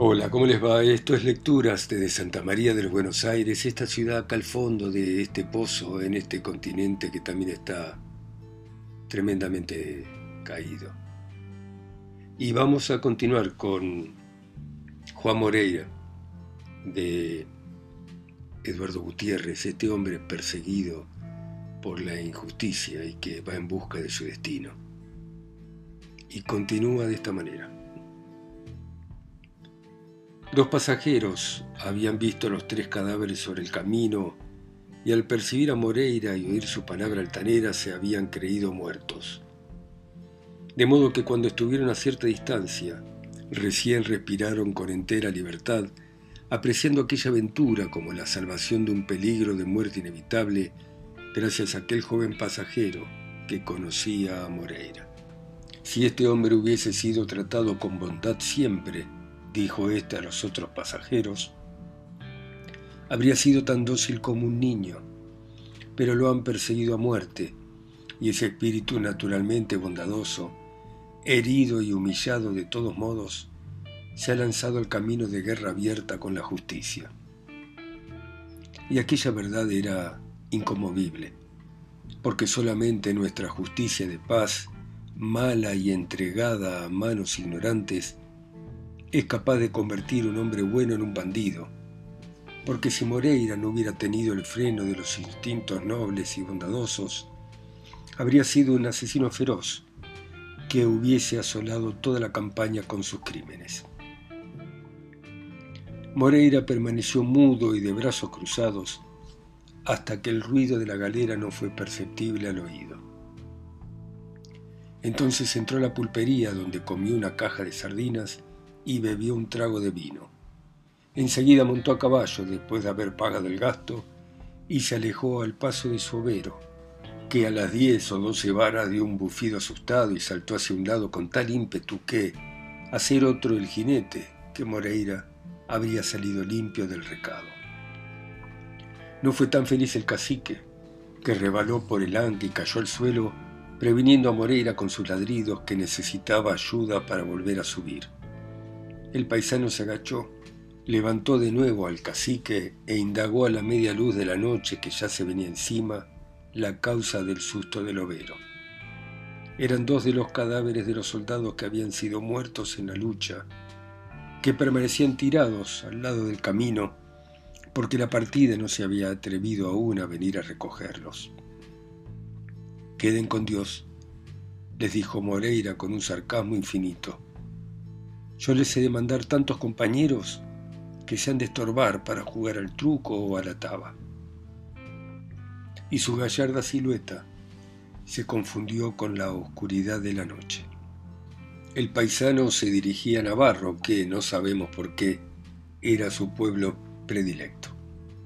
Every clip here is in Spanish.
Hola, ¿cómo les va? Esto es Lecturas desde Santa María de los Buenos Aires, esta ciudad acá al fondo de este pozo, en este continente que también está tremendamente caído. Y vamos a continuar con Juan Moreira, de Eduardo Gutiérrez, este hombre perseguido por la injusticia y que va en busca de su destino. Y continúa de esta manera. Dos pasajeros habían visto los tres cadáveres sobre el camino y al percibir a Moreira y oír su palabra altanera se habían creído muertos. De modo que cuando estuvieron a cierta distancia, recién respiraron con entera libertad, apreciando aquella aventura como la salvación de un peligro de muerte inevitable gracias a aquel joven pasajero que conocía a Moreira. Si este hombre hubiese sido tratado con bondad siempre, dijo éste a los otros pasajeros, habría sido tan dócil como un niño, pero lo han perseguido a muerte, y ese espíritu naturalmente bondadoso, herido y humillado de todos modos, se ha lanzado al camino de guerra abierta con la justicia. Y aquella verdad era incomovible, porque solamente nuestra justicia de paz, mala y entregada a manos ignorantes, es capaz de convertir un hombre bueno en un bandido, porque si Moreira no hubiera tenido el freno de los instintos nobles y bondadosos, habría sido un asesino feroz que hubiese asolado toda la campaña con sus crímenes. Moreira permaneció mudo y de brazos cruzados hasta que el ruido de la galera no fue perceptible al oído. Entonces entró a la pulpería donde comió una caja de sardinas y bebió un trago de vino. Enseguida montó a caballo después de haber pagado el gasto y se alejó al paso de su overo, que a las diez o doce varas dio un bufido asustado y saltó hacia un lado con tal ímpetu que, a ser otro el jinete, que Moreira habría salido limpio del recado. No fue tan feliz el cacique, que rebaló por el ancla y cayó al suelo, previniendo a Moreira con sus ladridos que necesitaba ayuda para volver a subir. El paisano se agachó, levantó de nuevo al cacique e indagó a la media luz de la noche que ya se venía encima la causa del susto del overo. Eran dos de los cadáveres de los soldados que habían sido muertos en la lucha, que permanecían tirados al lado del camino porque la partida no se había atrevido aún a venir a recogerlos. Queden con Dios, les dijo Moreira con un sarcasmo infinito. Yo les he de mandar tantos compañeros que se han de estorbar para jugar al truco o a la taba. Y su gallarda silueta se confundió con la oscuridad de la noche. El paisano se dirigía a Navarro, que, no sabemos por qué, era su pueblo predilecto.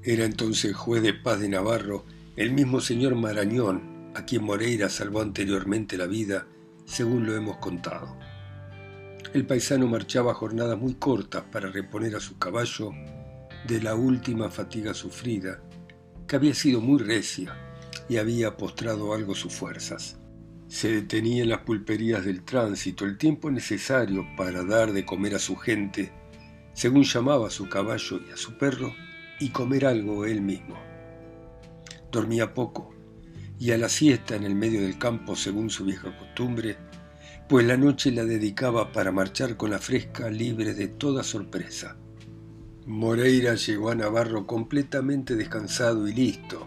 Era entonces juez de paz de Navarro el mismo señor Marañón, a quien Moreira salvó anteriormente la vida, según lo hemos contado. El paisano marchaba jornadas muy cortas para reponer a su caballo de la última fatiga sufrida, que había sido muy recia y había postrado algo sus fuerzas. Se detenía en las pulperías del tránsito el tiempo necesario para dar de comer a su gente, según llamaba a su caballo y a su perro, y comer algo él mismo. Dormía poco, y a la siesta en el medio del campo, según su vieja costumbre, pues la noche la dedicaba para marchar con la fresca libre de toda sorpresa. Moreira llegó a Navarro completamente descansado y listo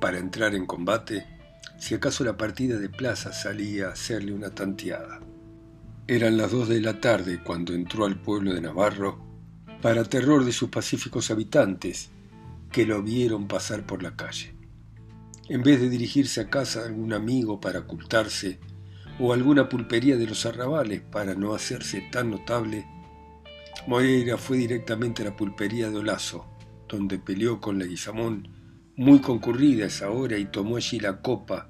para entrar en combate si acaso la partida de plaza salía a hacerle una tanteada. Eran las dos de la tarde cuando entró al pueblo de Navarro, para terror de sus pacíficos habitantes, que lo vieron pasar por la calle. En vez de dirigirse a casa de algún amigo para ocultarse, o alguna pulpería de los arrabales para no hacerse tan notable, Moreira fue directamente a la pulpería de Olazo, donde peleó con la muy concurrida esa hora, y tomó allí la copa,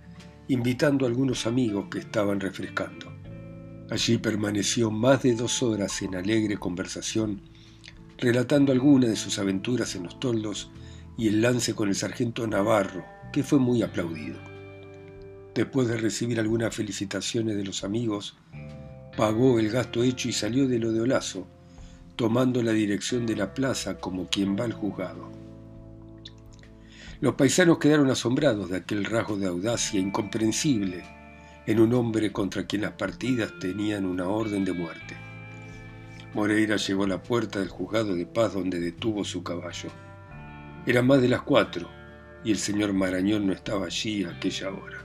invitando a algunos amigos que estaban refrescando. Allí permaneció más de dos horas en alegre conversación, relatando algunas de sus aventuras en los toldos y el lance con el sargento Navarro, que fue muy aplaudido. Después de recibir algunas felicitaciones de los amigos, pagó el gasto hecho y salió de lo de Olazo, tomando la dirección de la plaza como quien va al juzgado. Los paisanos quedaron asombrados de aquel rasgo de audacia incomprensible en un hombre contra quien las partidas tenían una orden de muerte. Moreira llegó a la puerta del juzgado de paz donde detuvo su caballo. Era más de las cuatro y el señor Marañón no estaba allí a aquella hora.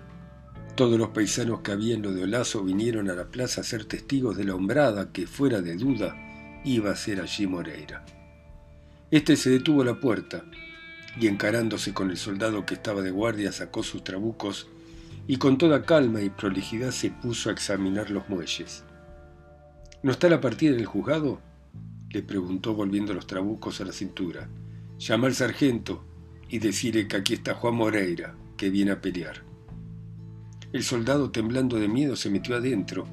Todos los paisanos que había en lo de Olazo vinieron a la plaza a ser testigos de la hombrada que, fuera de duda, iba a ser allí Moreira. Este se detuvo a la puerta y encarándose con el soldado que estaba de guardia sacó sus trabucos y con toda calma y prolijidad se puso a examinar los muelles. ¿No está la partida en el juzgado? le preguntó volviendo los trabucos a la cintura. Llama al sargento y decirle que aquí está Juan Moreira, que viene a pelear. El soldado, temblando de miedo, se metió adentro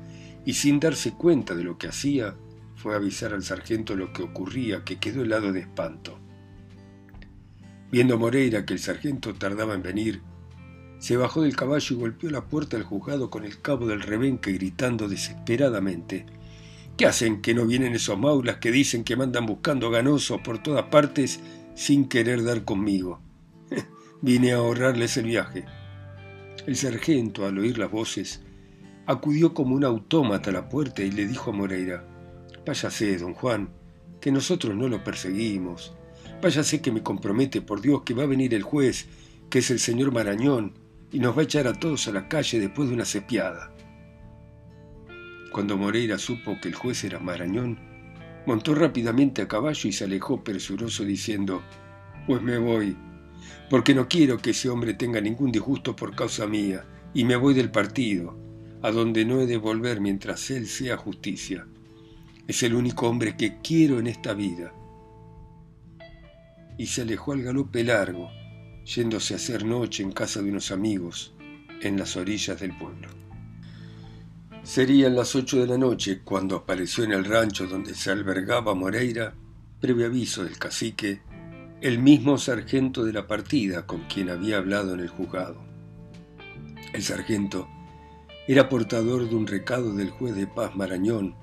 y sin darse cuenta de lo que hacía, fue a avisar al sargento lo que ocurría, que quedó helado de espanto. Viendo Moreira que el sargento tardaba en venir, se bajó del caballo y golpeó la puerta del juzgado con el cabo del rebenque gritando desesperadamente. ¿Qué hacen que no vienen esos maulas que dicen que mandan buscando ganosos por todas partes sin querer dar conmigo? Vine a ahorrarles el viaje. El sargento, al oír las voces, acudió como un autómata a la puerta y le dijo a Moreira, Váyase, don Juan, que nosotros no lo perseguimos. Váyase que me compromete por Dios que va a venir el juez, que es el señor Marañón, y nos va a echar a todos a la calle después de una cepiada. Cuando Moreira supo que el juez era Marañón, montó rápidamente a caballo y se alejó presuroso diciendo, Pues me voy, porque no quiero que ese hombre tenga ningún disgusto por causa mía, y me voy del partido, a donde no he de volver mientras él sea justicia. Es el único hombre que quiero en esta vida. Y se alejó al galope largo, yéndose a hacer noche en casa de unos amigos, en las orillas del pueblo. Serían las ocho de la noche cuando apareció en el rancho donde se albergaba Moreira, previo aviso del cacique, el mismo sargento de la partida con quien había hablado en el juzgado. El sargento era portador de un recado del juez de paz Marañón,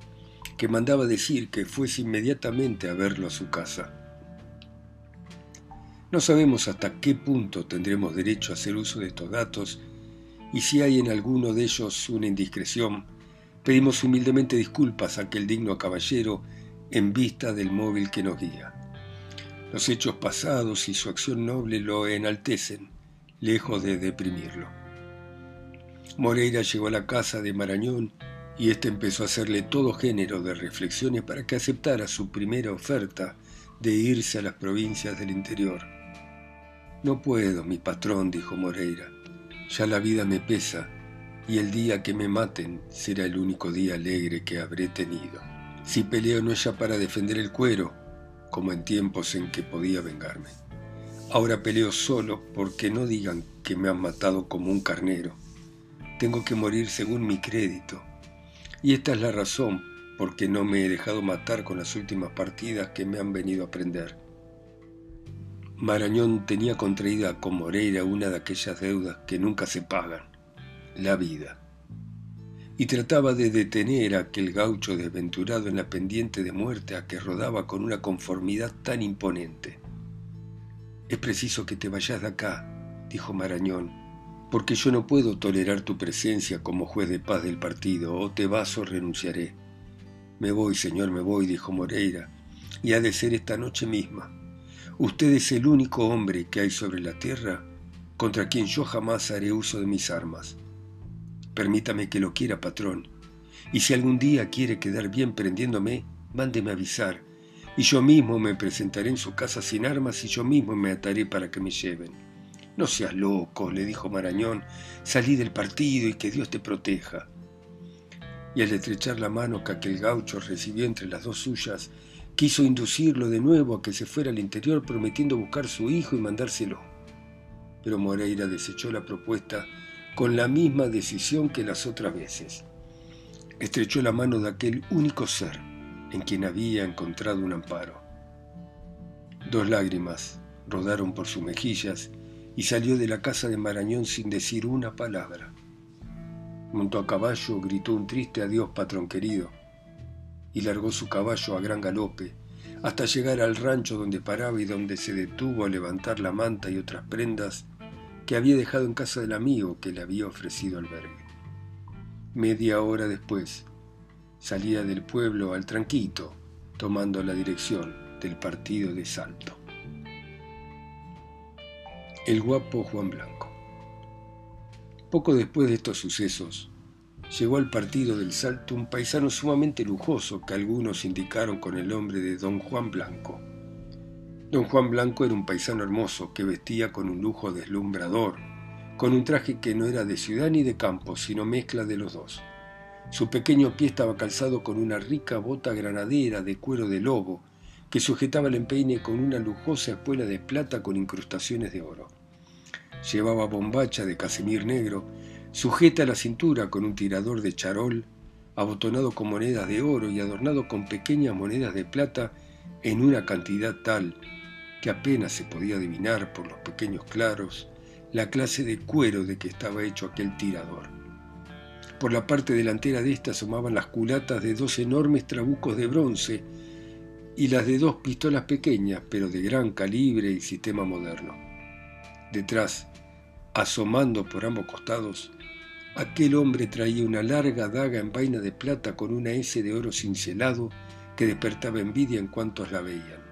que mandaba decir que fuese inmediatamente a verlo a su casa. No sabemos hasta qué punto tendremos derecho a hacer uso de estos datos y si hay en alguno de ellos una indiscreción, pedimos humildemente disculpas a aquel digno caballero en vista del móvil que nos guía. Los hechos pasados y su acción noble lo enaltecen, lejos de deprimirlo. Moreira llegó a la casa de Marañón y éste empezó a hacerle todo género de reflexiones para que aceptara su primera oferta de irse a las provincias del interior. No puedo, mi patrón, dijo Moreira. Ya la vida me pesa y el día que me maten será el único día alegre que habré tenido. Si peleo no es ya para defender el cuero, como en tiempos en que podía vengarme. Ahora peleo solo porque no digan que me han matado como un carnero. Tengo que morir según mi crédito. Y esta es la razón por que no me he dejado matar con las últimas partidas que me han venido a prender. Marañón tenía contraída con Moreira una de aquellas deudas que nunca se pagan, la vida y trataba de detener a aquel gaucho desventurado en la pendiente de muerte a que rodaba con una conformidad tan imponente. Es preciso que te vayas de acá, dijo Marañón, porque yo no puedo tolerar tu presencia como juez de paz del partido, o te vas o renunciaré. Me voy, señor, me voy, dijo Moreira, y ha de ser esta noche misma. Usted es el único hombre que hay sobre la tierra contra quien yo jamás haré uso de mis armas. Permítame que lo quiera, patrón. Y si algún día quiere quedar bien prendiéndome, mándeme avisar. Y yo mismo me presentaré en su casa sin armas y yo mismo me ataré para que me lleven. No seas loco, le dijo Marañón. Salí del partido y que Dios te proteja. Y al estrechar la mano que aquel gaucho recibió entre las dos suyas, quiso inducirlo de nuevo a que se fuera al interior prometiendo buscar su hijo y mandárselo. Pero Moreira desechó la propuesta con la misma decisión que las otras veces. Estrechó la mano de aquel único ser en quien había encontrado un amparo. Dos lágrimas rodaron por sus mejillas y salió de la casa de Marañón sin decir una palabra. Montó a caballo, gritó un triste adiós, patrón querido, y largó su caballo a gran galope, hasta llegar al rancho donde paraba y donde se detuvo a levantar la manta y otras prendas que había dejado en casa del amigo que le había ofrecido albergue. Media hora después, salía del pueblo al tranquito, tomando la dirección del partido de Salto. El guapo Juan Blanco. Poco después de estos sucesos, llegó al partido del Salto un paisano sumamente lujoso que algunos indicaron con el nombre de Don Juan Blanco. Don Juan Blanco era un paisano hermoso que vestía con un lujo deslumbrador, con un traje que no era de ciudad ni de campo, sino mezcla de los dos. Su pequeño pie estaba calzado con una rica bota granadera de cuero de lobo, que sujetaba el empeine con una lujosa espuela de plata con incrustaciones de oro. Llevaba bombacha de casemir negro sujeta a la cintura con un tirador de charol, abotonado con monedas de oro y adornado con pequeñas monedas de plata en una cantidad tal que apenas se podía adivinar por los pequeños claros la clase de cuero de que estaba hecho aquel tirador. Por la parte delantera de ésta asomaban las culatas de dos enormes trabucos de bronce y las de dos pistolas pequeñas, pero de gran calibre y sistema moderno. Detrás, asomando por ambos costados, Aquel hombre traía una larga daga en vaina de plata con una S de oro cincelado que despertaba envidia en cuantos la veían.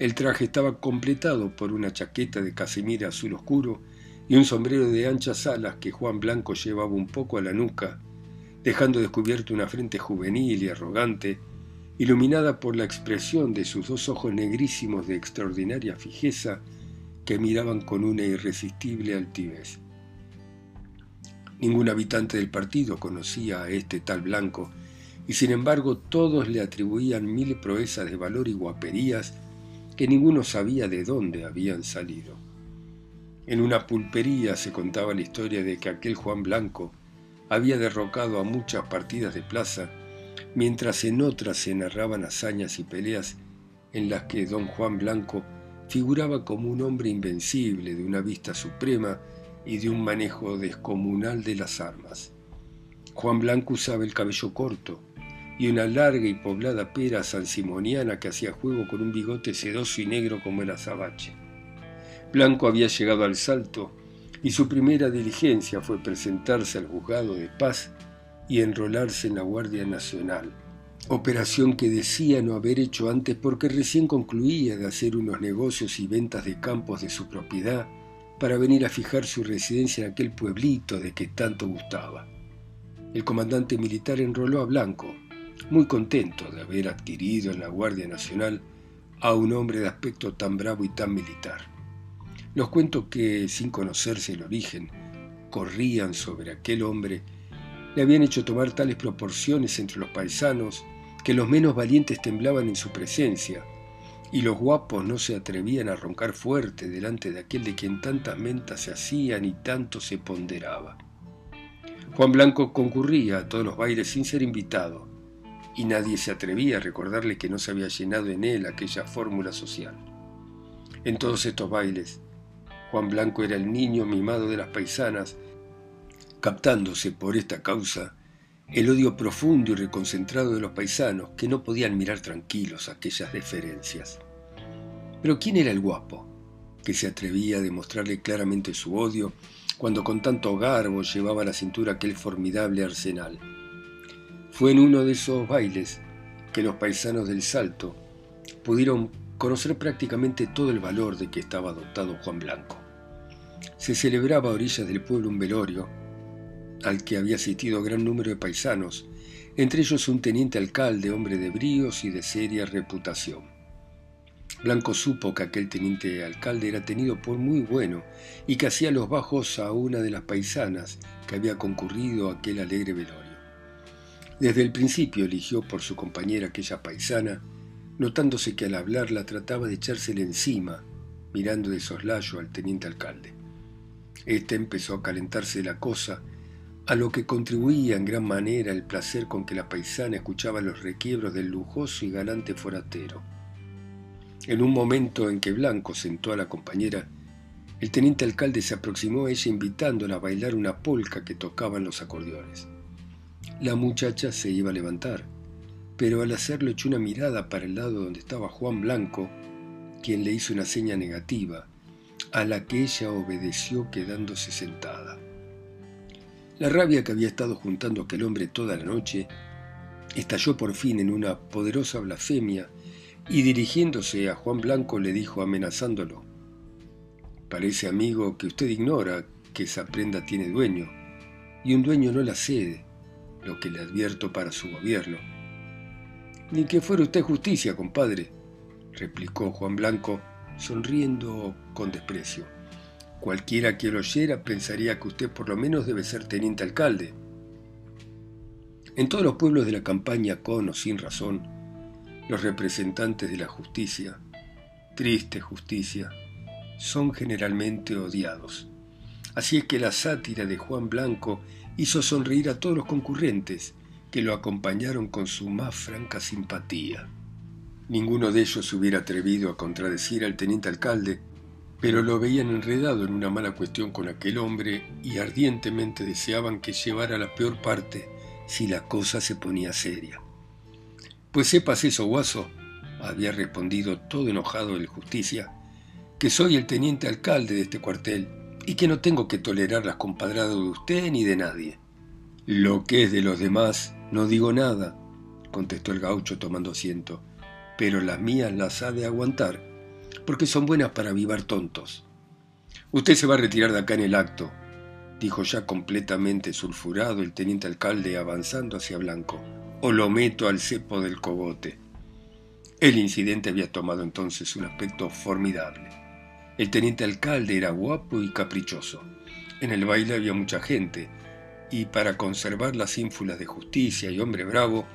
El traje estaba completado por una chaqueta de casimira azul oscuro y un sombrero de anchas alas que Juan Blanco llevaba un poco a la nuca, dejando descubierto una frente juvenil y arrogante, iluminada por la expresión de sus dos ojos negrísimos de extraordinaria fijeza que miraban con una irresistible altivez. Ningún habitante del partido conocía a este tal Blanco, y sin embargo todos le atribuían mil proezas de valor y guaperías que ninguno sabía de dónde habían salido. En una pulpería se contaba la historia de que aquel Juan Blanco había derrocado a muchas partidas de plaza, mientras en otras se narraban hazañas y peleas en las que don Juan Blanco figuraba como un hombre invencible de una vista suprema y de un manejo descomunal de las armas. Juan Blanco usaba el cabello corto y una larga y poblada pera sansimoniana que hacía juego con un bigote sedoso y negro como el azabache. Blanco había llegado al salto y su primera diligencia fue presentarse al juzgado de paz y enrolarse en la Guardia Nacional, operación que decía no haber hecho antes porque recién concluía de hacer unos negocios y ventas de campos de su propiedad para venir a fijar su residencia en aquel pueblito de que tanto gustaba. El comandante militar enroló a Blanco, muy contento de haber adquirido en la Guardia Nacional a un hombre de aspecto tan bravo y tan militar. Los cuentos que, sin conocerse el origen, corrían sobre aquel hombre, le habían hecho tomar tales proporciones entre los paisanos que los menos valientes temblaban en su presencia, y los guapos no se atrevían a roncar fuerte delante de aquel de quien tantas mentas se hacían y tanto se ponderaba. Juan Blanco concurría a todos los bailes sin ser invitado, y nadie se atrevía a recordarle que no se había llenado en él aquella fórmula social. En todos estos bailes, Juan Blanco era el niño mimado de las paisanas, captándose por esta causa el odio profundo y reconcentrado de los paisanos que no podían mirar tranquilos aquellas deferencias. Pero ¿quién era el guapo que se atrevía a demostrarle claramente su odio cuando con tanto garbo llevaba a la cintura aquel formidable arsenal? Fue en uno de esos bailes que los paisanos del Salto pudieron conocer prácticamente todo el valor de que estaba dotado Juan Blanco. Se celebraba a orillas del pueblo un velorio al que había asistido gran número de paisanos, entre ellos un teniente alcalde, hombre de bríos y de seria reputación. Blanco supo que aquel teniente alcalde era tenido por muy bueno y que hacía los bajos a una de las paisanas que había concurrido a aquel alegre velorio. Desde el principio eligió por su compañera aquella paisana, notándose que al hablar la trataba de echársele encima, mirando de soslayo al teniente alcalde. Este empezó a calentarse la cosa a lo que contribuía en gran manera el placer con que la paisana escuchaba los requiebros del lujoso y galante foratero. En un momento en que Blanco sentó a la compañera, el teniente alcalde se aproximó a ella invitándola a bailar una polca que tocaban los acordeones. La muchacha se iba a levantar, pero al hacerlo echó una mirada para el lado donde estaba Juan Blanco, quien le hizo una seña negativa, a la que ella obedeció quedándose sentada. La rabia que había estado juntando aquel hombre toda la noche estalló por fin en una poderosa blasfemia y dirigiéndose a Juan Blanco le dijo amenazándolo, Parece, amigo, que usted ignora que esa prenda tiene dueño, y un dueño no la cede, lo que le advierto para su gobierno. Ni que fuera usted justicia, compadre, replicó Juan Blanco, sonriendo con desprecio. Cualquiera que lo oyera pensaría que usted por lo menos debe ser teniente alcalde. En todos los pueblos de la campaña, con o sin razón, los representantes de la justicia, triste justicia, son generalmente odiados. Así es que la sátira de Juan Blanco hizo sonreír a todos los concurrentes, que lo acompañaron con su más franca simpatía. Ninguno de ellos se hubiera atrevido a contradecir al teniente alcalde, pero lo veían enredado en una mala cuestión con aquel hombre y ardientemente deseaban que llevara la peor parte si la cosa se ponía seria. Pues sepas eso, guaso, había respondido todo enojado el justicia, que soy el teniente alcalde de este cuartel y que no tengo que tolerar las compadradas de usted ni de nadie. Lo que es de los demás, no digo nada, contestó el gaucho tomando asiento, pero las mías las ha de aguantar, porque son buenas para avivar tontos. Usted se va a retirar de acá en el acto, dijo ya completamente sulfurado el teniente alcalde avanzando hacia Blanco, o lo meto al cepo del cogote. El incidente había tomado entonces un aspecto formidable. El teniente alcalde era guapo y caprichoso. En el baile había mucha gente, y para conservar las ínfulas de justicia y hombre bravo,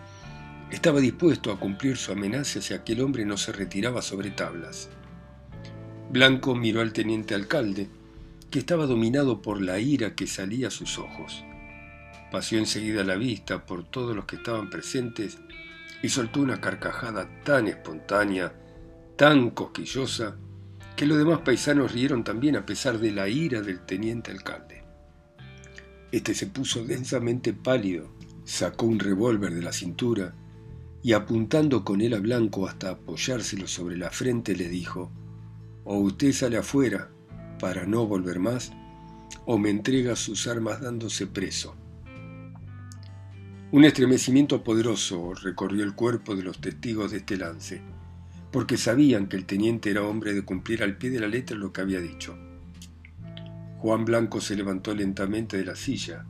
estaba dispuesto a cumplir su amenaza si aquel hombre no se retiraba sobre tablas. Blanco miró al teniente alcalde, que estaba dominado por la ira que salía a sus ojos. Paseó enseguida la vista por todos los que estaban presentes y soltó una carcajada tan espontánea, tan cosquillosa, que los demás paisanos rieron también a pesar de la ira del teniente alcalde. Este se puso densamente pálido, sacó un revólver de la cintura y apuntando con él a Blanco hasta apoyárselo sobre la frente le dijo, o usted sale afuera para no volver más, o me entrega sus armas dándose preso. Un estremecimiento poderoso recorrió el cuerpo de los testigos de este lance, porque sabían que el teniente era hombre de cumplir al pie de la letra lo que había dicho. Juan Blanco se levantó lentamente de la silla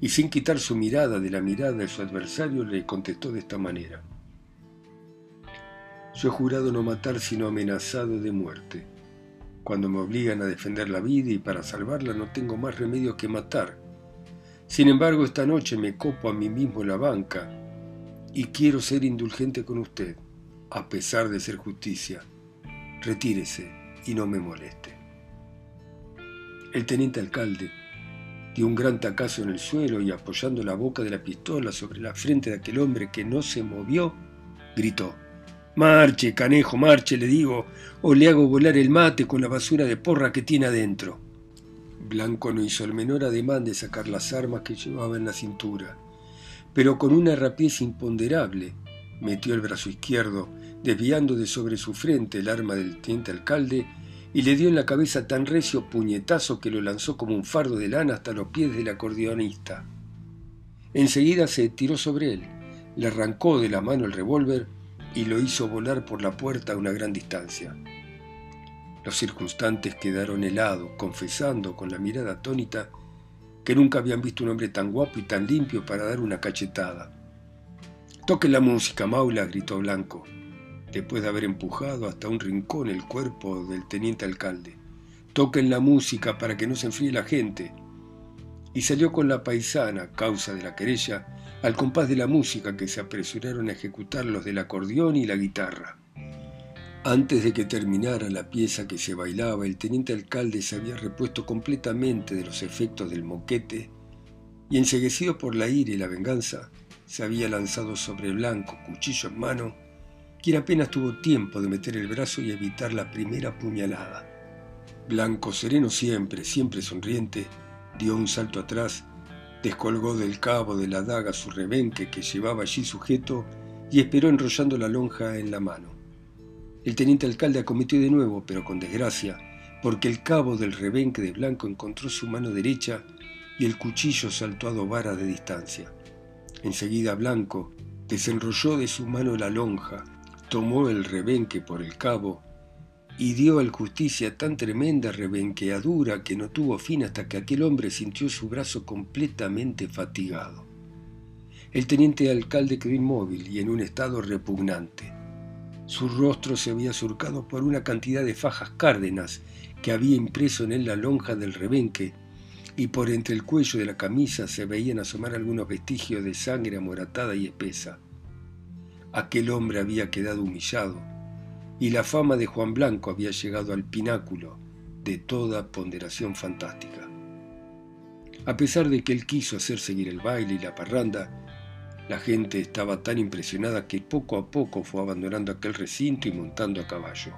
y sin quitar su mirada de la mirada de su adversario le contestó de esta manera. Yo he jurado no matar sino amenazado de muerte. Cuando me obligan a defender la vida y para salvarla no tengo más remedio que matar. Sin embargo, esta noche me copo a mí mismo la banca y quiero ser indulgente con usted, a pesar de ser justicia. Retírese y no me moleste. El teniente alcalde dio un gran tacazo en el suelo y apoyando la boca de la pistola sobre la frente de aquel hombre que no se movió, gritó. Marche, canejo, marche, le digo, o le hago volar el mate con la basura de porra que tiene adentro. Blanco no hizo el menor ademán de sacar las armas que llevaba en la cintura, pero con una rapidez imponderable metió el brazo izquierdo, desviando de sobre su frente el arma del teniente alcalde, y le dio en la cabeza tan recio puñetazo que lo lanzó como un fardo de lana hasta los pies del acordeonista. Enseguida se tiró sobre él, le arrancó de la mano el revólver y lo hizo volar por la puerta a una gran distancia. Los circunstantes quedaron helados, confesando con la mirada atónita que nunca habían visto un hombre tan guapo y tan limpio para dar una cachetada. Toquen la música, Maula, gritó Blanco, después de haber empujado hasta un rincón el cuerpo del teniente alcalde. Toquen la música para que no se enfríe la gente. Y salió con la paisana, causa de la querella, al compás de la música que se apresuraron a ejecutar los del acordeón y la guitarra. Antes de que terminara la pieza que se bailaba, el teniente alcalde se había repuesto completamente de los efectos del moquete y, enseguecido por la ira y la venganza, se había lanzado sobre Blanco, cuchillo en mano, quien apenas tuvo tiempo de meter el brazo y evitar la primera puñalada. Blanco, sereno siempre, siempre sonriente, dio un salto atrás descolgó del cabo de la daga su rebenque que llevaba allí sujeto y esperó enrollando la lonja en la mano. El teniente alcalde acometió de nuevo, pero con desgracia, porque el cabo del rebenque de blanco encontró su mano derecha y el cuchillo saltó a dos varas de distancia. Enseguida Blanco desenrolló de su mano la lonja, tomó el rebenque por el cabo y dio al justicia tan tremenda rebenqueadura que no tuvo fin hasta que aquel hombre sintió su brazo completamente fatigado. El teniente alcalde quedó inmóvil y en un estado repugnante. Su rostro se había surcado por una cantidad de fajas cárdenas que había impreso en él la lonja del rebenque, y por entre el cuello de la camisa se veían asomar algunos vestigios de sangre amoratada y espesa. Aquel hombre había quedado humillado, y la fama de Juan Blanco había llegado al pináculo de toda ponderación fantástica. A pesar de que él quiso hacer seguir el baile y la parranda, la gente estaba tan impresionada que poco a poco fue abandonando aquel recinto y montando a caballo.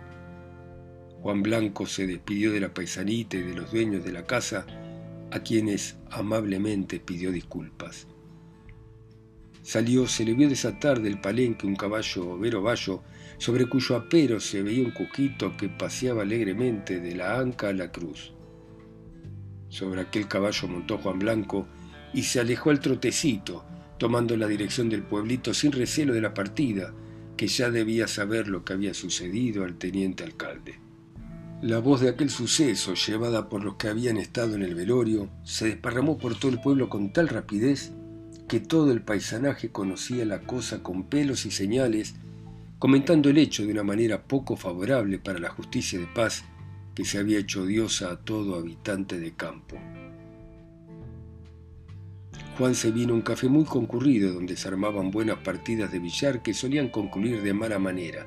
Juan Blanco se despidió de la paisanita y de los dueños de la casa, a quienes amablemente pidió disculpas. Salió, se le vio desatar del palenque un caballo vero vallo, sobre cuyo apero se veía un cuquito que paseaba alegremente de la anca a la cruz. Sobre aquel caballo montó Juan Blanco y se alejó al trotecito, tomando la dirección del pueblito sin recelo de la partida, que ya debía saber lo que había sucedido al teniente alcalde. La voz de aquel suceso, llevada por los que habían estado en el velorio, se desparramó por todo el pueblo con tal rapidez que todo el paisanaje conocía la cosa con pelos y señales, comentando el hecho de una manera poco favorable para la justicia de paz que se había hecho odiosa a todo habitante de campo. Juan se vino a un café muy concurrido donde se armaban buenas partidas de billar que solían concluir de mala manera,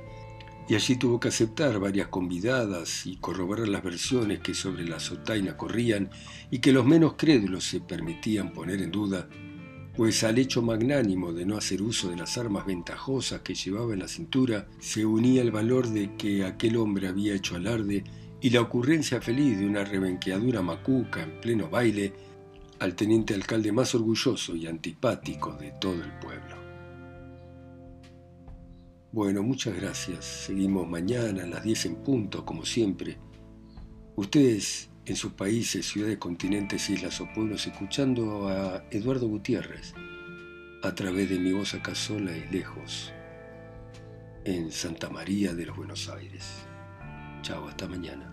y allí tuvo que aceptar varias convidadas y corroborar las versiones que sobre la sotaina corrían y que los menos crédulos se permitían poner en duda, pues al hecho magnánimo de no hacer uso de las armas ventajosas que llevaba en la cintura se unía el valor de que aquel hombre había hecho alarde y la ocurrencia feliz de una rebenqueadura macuca en pleno baile al teniente alcalde más orgulloso y antipático de todo el pueblo. Bueno, muchas gracias. Seguimos mañana a las 10 en punto, como siempre. Ustedes en sus países, ciudades, continentes, islas o pueblos, escuchando a Eduardo Gutiérrez a través de mi voz acá sola y lejos, en Santa María de los Buenos Aires. Chao, hasta mañana.